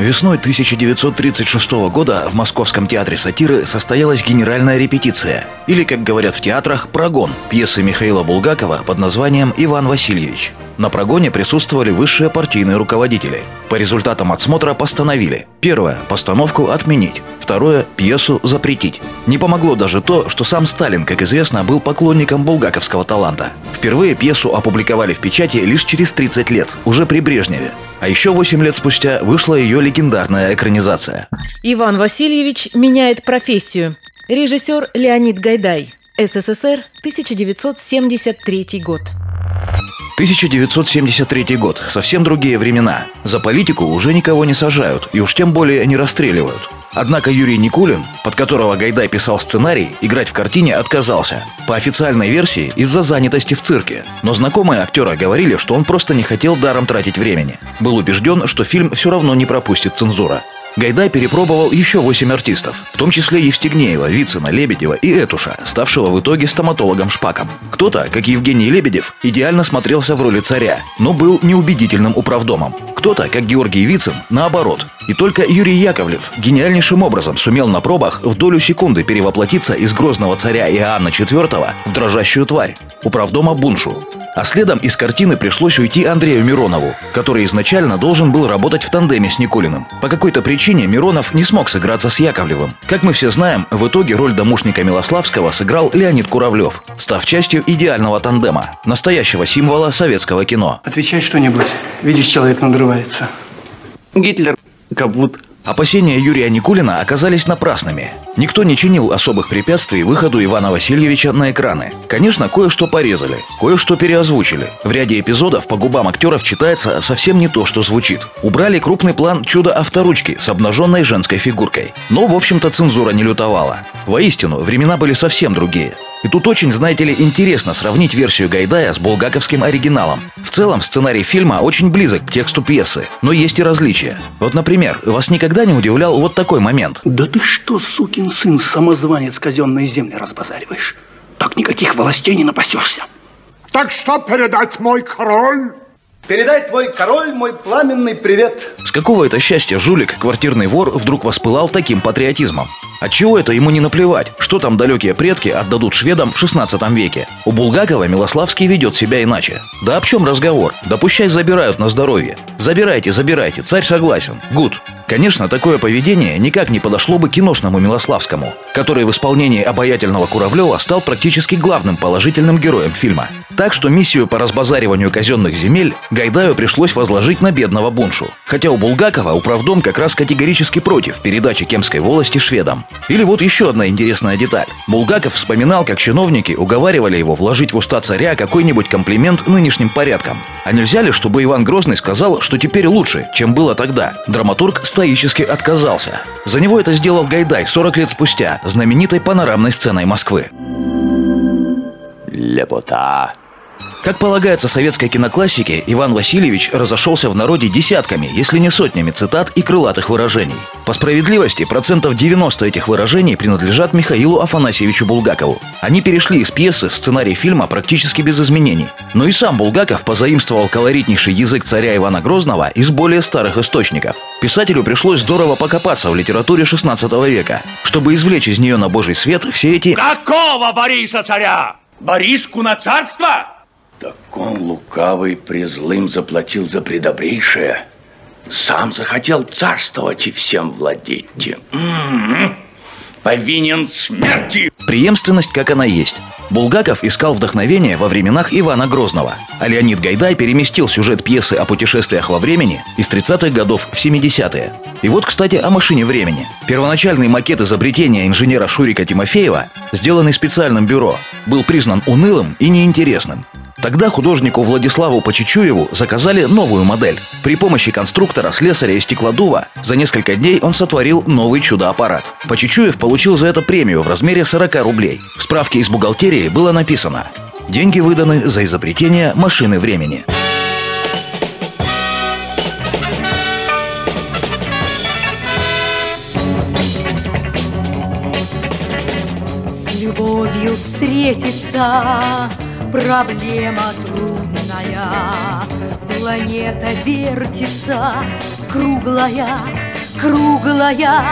Весной 1936 года в Московском театре сатиры состоялась генеральная репетиция, или, как говорят в театрах, прогон пьесы Михаила Булгакова под названием «Иван Васильевич». На прогоне присутствовали высшие партийные руководители. По результатам отсмотра постановили Первое – постановку отменить. Второе – пьесу запретить. Не помогло даже то, что сам Сталин, как известно, был поклонником булгаковского таланта. Впервые пьесу опубликовали в печати лишь через 30 лет, уже при Брежневе. А еще 8 лет спустя вышла ее легендарная экранизация. Иван Васильевич меняет профессию. Режиссер Леонид Гайдай. СССР, 1973 год. 1973 год. Совсем другие времена. За политику уже никого не сажают, и уж тем более не расстреливают. Однако Юрий Никулин, под которого Гайдай писал сценарий, играть в картине отказался. По официальной версии, из-за занятости в цирке. Но знакомые актера говорили, что он просто не хотел даром тратить времени. Был убежден, что фильм все равно не пропустит цензура. Гайдай перепробовал еще восемь артистов, в том числе Евстигнеева, Вицина, Лебедева и Этуша, ставшего в итоге стоматологом Шпаком. Кто-то, как Евгений Лебедев, идеально смотрелся в роли царя, но был неубедительным управдомом. Кто-то, как Георгий Вицин, наоборот. И только Юрий Яковлев гениальнейшим образом сумел на пробах в долю секунды перевоплотиться из грозного царя Иоанна IV в дрожащую тварь, управдома Буншу. А следом из картины пришлось уйти Андрею Миронову, который изначально должен был работать в тандеме с Никулиным. По какой-то причине Миронов не смог сыграться с Яковлевым. Как мы все знаем, в итоге роль домушника Милославского сыграл Леонид Куравлев, став частью идеального тандема, настоящего символа советского кино. Отвечай что-нибудь. Видишь, человек надрывается. Гитлер, капут. Опасения Юрия Никулина оказались напрасными. Никто не чинил особых препятствий выходу Ивана Васильевича на экраны. Конечно, кое-что порезали, кое-что переозвучили. В ряде эпизодов по губам актеров читается совсем не то, что звучит. Убрали крупный план чуда авторучки с обнаженной женской фигуркой. Но, в общем-то, цензура не лютовала. Воистину, времена были совсем другие. И тут очень, знаете ли, интересно сравнить версию Гайдая с булгаковским оригиналом. В целом, сценарий фильма очень близок к тексту пьесы, но есть и различия. Вот, например, вас никогда не удивлял вот такой момент. Да ты что, сукин сын, самозванец казенные земли разбазариваешь? Так никаких властей не напасешься. Так что передать мой король? Передай твой король мой пламенный привет. С какого это счастья жулик, квартирный вор, вдруг воспылал таким патриотизмом? Отчего это ему не наплевать? Что там далекие предки отдадут шведам в 16 веке? У Булгакова Милославский ведет себя иначе. Да об чем разговор? Да пущай забирают на здоровье. Забирайте, забирайте, царь согласен. Гуд. Конечно, такое поведение никак не подошло бы киношному Милославскому, который в исполнении обаятельного Куравлева стал практически главным положительным героем фильма. Так что миссию по разбазариванию казенных земель Гайдаю пришлось возложить на бедного Буншу. Хотя у Булгакова управдом как раз категорически против передачи Кемской волости шведам. Или вот еще одна интересная деталь. Булгаков вспоминал, как чиновники уговаривали его вложить в уста царя какой-нибудь комплимент нынешним порядкам. А нельзя ли, чтобы Иван Грозный сказал, что теперь лучше, чем было тогда? Драматург стоически отказался. За него это сделал Гайдай 40 лет спустя, знаменитой панорамной сценой Москвы. Лепота. Как полагается советской киноклассике, Иван Васильевич разошелся в народе десятками, если не сотнями цитат и крылатых выражений. По справедливости, процентов 90 этих выражений принадлежат Михаилу Афанасьевичу Булгакову. Они перешли из пьесы в сценарий фильма практически без изменений. Но и сам Булгаков позаимствовал колоритнейший язык царя Ивана Грозного из более старых источников. Писателю пришлось здорово покопаться в литературе 16 века, чтобы извлечь из нее на божий свет все эти Какого Бориса царя? Бориску на царство? Так он лукавый презлым заплатил за предобрейшее. Сам захотел царствовать и всем владеть. М-м-м. Повинен смерти. Преемственность, как она есть. Булгаков искал вдохновение во временах Ивана Грозного, а Леонид Гайдай переместил сюжет пьесы о путешествиях во времени из 30-х годов в 70-е. И вот, кстати, о машине времени. Первоначальный макет изобретения инженера Шурика Тимофеева, сделанный специальным бюро, был признан унылым и неинтересным. Тогда художнику Владиславу Почечуеву заказали новую модель. При помощи конструктора, слесаря и стеклодува за несколько дней он сотворил новый чудо-аппарат. Почечуев получил за это премию в размере 40 рублей. В справке из бухгалтерии было написано «Деньги выданы за изобретение машины времени». С любовью встретиться проблема трудная. Планета вертится, круглая, круглая.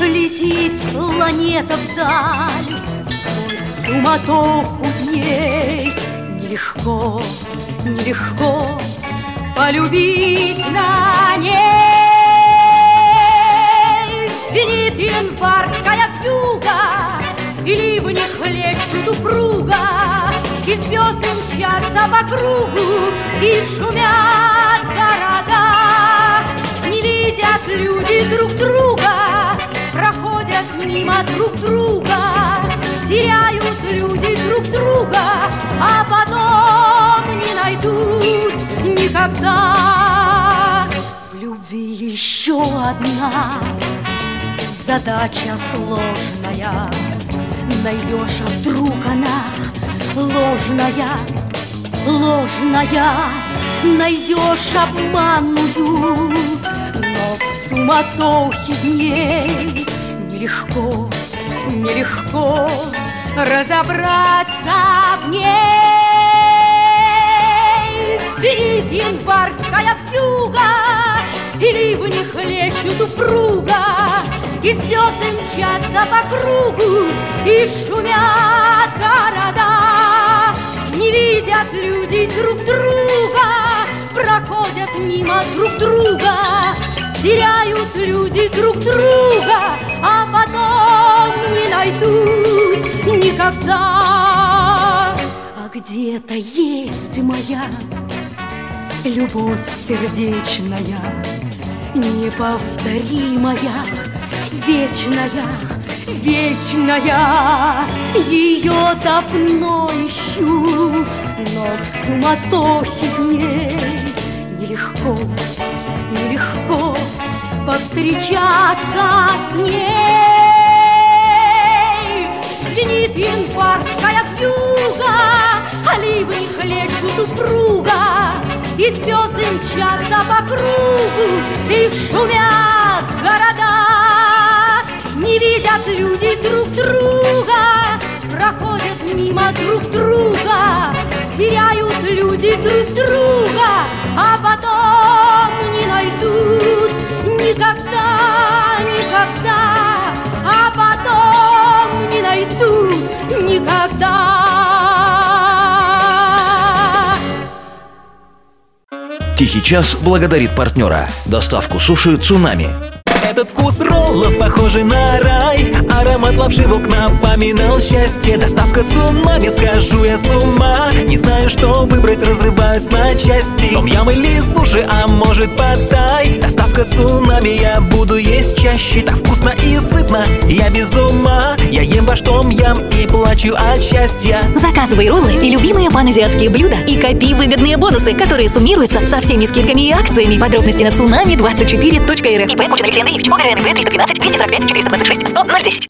Летит планета вдаль, сквозь суматоху дней. Нелегко, нелегко полюбить на ней. Звенит январская вьюга, и ливни хлещут упруга, И звезды мчатся по кругу, И шумят города. Не видят люди друг друга, Проходят мимо друг друга, Теряют люди друг друга, А потом не найдут никогда. В любви еще одна задача сложная. Найдешь, вдруг она ложная, ложная, Найдешь обманную, но в суматохе дней Нелегко, нелегко разобраться в ней. Звенит январская вьюга, и ливни хлещут упруга, И звезды мчатся по кругу, И шумят города. Не видят люди друг друга, Проходят мимо друг друга, Теряют люди друг друга, А потом не найдут никогда. А где-то есть моя любовь сердечная, неповторимая, вечная, вечная. Ее давно ищу, но в суматохе дней нелегко, нелегко повстречаться с ней. Звенит январская вьюга, ливни хлещут упруга, и звезды мчатся по кругу, и шумят города. Не видят люди друг друга, проходят мимо друг друга, теряют люди друг друга, а потом не найдут никогда, никогда, а потом не найдут никогда. Тихий час благодарит партнера. Доставку суши «Цунами». Этот вкус роллов похожий на рай. Аромат лапши в окна напоминал счастье. Доставка цунами, схожу я с ума. Не знаю, что выбрать, разрываюсь на части. Том ям или суши, а может потай. Доставка цунами, я буду есть чаще. Так вкусно и сытно, я без ума. Я ем ваш том ям и плачу от счастья. Заказывай роллы и любимые паназиатские блюда. И копи выгодные бонусы, которые суммируются со всеми скидками и акциями. Подробности на цунами24.рф ИП Алексей Андреевич, ОГРНВ 313 245 426 100 010